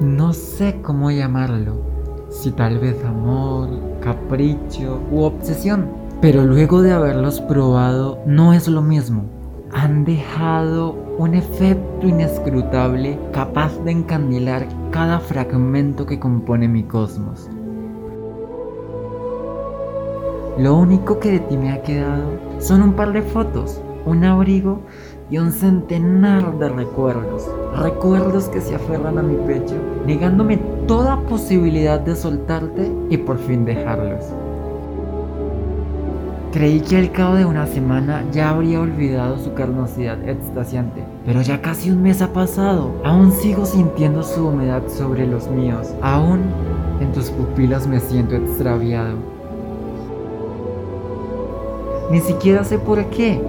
no sé cómo llamarlo, si tal vez amor, capricho u obsesión pero luego de haberlos probado no es lo mismo. Han dejado un efecto inescrutable capaz de encandilar cada fragmento que compone mi cosmos. Lo único que de ti me ha quedado son un par de fotos, un abrigo y un centenar de recuerdos. Recuerdos que se aferran a mi pecho, negándome toda posibilidad de soltarte y por fin dejarlos. Creí que al cabo de una semana ya habría olvidado su carnosidad extasiante, pero ya casi un mes ha pasado. Aún sigo sintiendo su humedad sobre los míos. Aún en tus pupilas me siento extraviado. Ni siquiera sé por qué,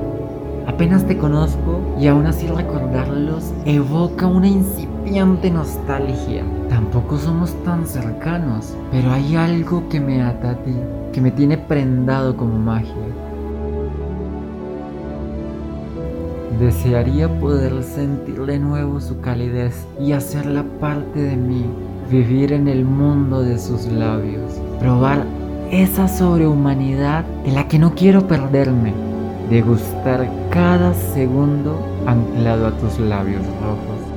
Apenas te conozco y aún así recordarlos evoca una incipiente nostalgia. Tampoco somos tan cercanos, pero hay algo que me ata a ti, que me tiene prendado como magia. Desearía poder sentir de nuevo su calidez y hacerla parte de mí, vivir en el mundo de sus labios, probar esa sobrehumanidad de la que no quiero perderme degustar cada segundo anclado a tus labios rojos.